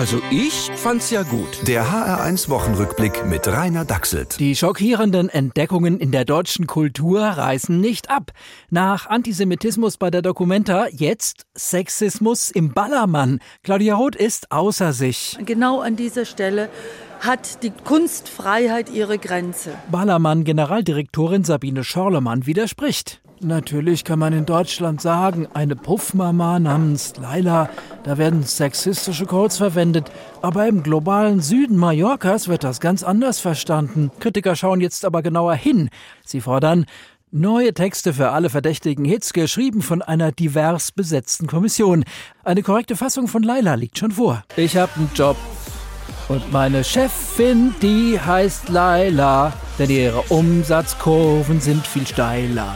Also ich fand's ja gut. Der HR1 Wochenrückblick mit Rainer Dachselt. Die schockierenden Entdeckungen in der deutschen Kultur reißen nicht ab. Nach Antisemitismus bei der Documenta jetzt Sexismus im Ballermann. Claudia Roth ist außer sich. Genau an dieser Stelle hat die Kunstfreiheit ihre Grenze. Ballermann Generaldirektorin Sabine Schorlemann widerspricht. Natürlich kann man in Deutschland sagen, eine Puffmama namens Laila, da werden sexistische Codes verwendet. Aber im globalen Süden Mallorcas wird das ganz anders verstanden. Kritiker schauen jetzt aber genauer hin. Sie fordern, Neue Texte für alle verdächtigen Hits, geschrieben von einer divers besetzten Kommission. Eine korrekte Fassung von Laila liegt schon vor. Ich hab einen Job. Und meine Chefin, die heißt Laila, denn ihre Umsatzkurven sind viel steiler.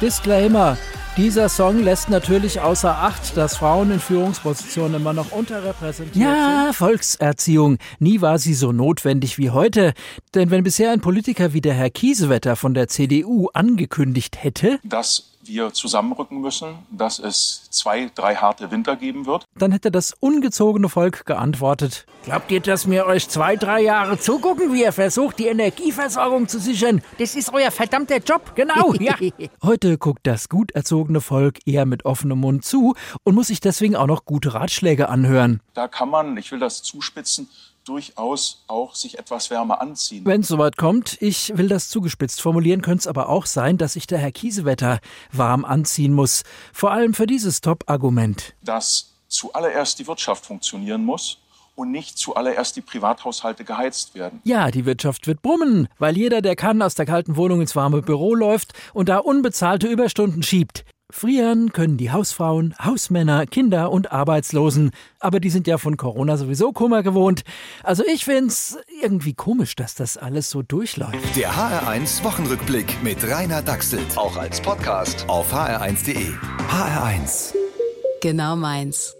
Disclaimer. Dieser Song lässt natürlich außer Acht, dass Frauen in Führungspositionen immer noch unterrepräsentiert ja, sind. Ja, Volkserziehung. Nie war sie so notwendig wie heute. Denn wenn bisher ein Politiker wie der Herr Kiesewetter von der CDU angekündigt hätte, dass wir zusammenrücken müssen, dass es zwei, drei harte Winter geben wird. Dann hätte das ungezogene Volk geantwortet. Glaubt ihr, dass wir euch zwei, drei Jahre zugucken, wie ihr versucht, die Energieversorgung zu sichern? Das ist euer verdammter Job, genau, ja. Heute guckt das gut erzogene Volk eher mit offenem Mund zu und muss sich deswegen auch noch gute Ratschläge anhören. Da kann man, ich will das zuspitzen, durchaus auch sich etwas wärmer anziehen. Wenn es soweit kommt, ich will das zugespitzt formulieren, könnte es aber auch sein, dass sich der Herr Kiesewetter warm anziehen muss. Vor allem für dieses Top-Argument. Dass zuallererst die Wirtschaft funktionieren muss und nicht zuallererst die Privathaushalte geheizt werden. Ja, die Wirtschaft wird brummen, weil jeder, der kann, aus der kalten Wohnung ins warme Büro läuft und da unbezahlte Überstunden schiebt. Frieren können die Hausfrauen, Hausmänner, Kinder und Arbeitslosen, aber die sind ja von Corona sowieso Kummer gewohnt. Also ich find's irgendwie komisch, dass das alles so durchläuft. Der HR1 Wochenrückblick mit Rainer Dachselt. Auch als Podcast auf hr1.de. HR1. Genau meins.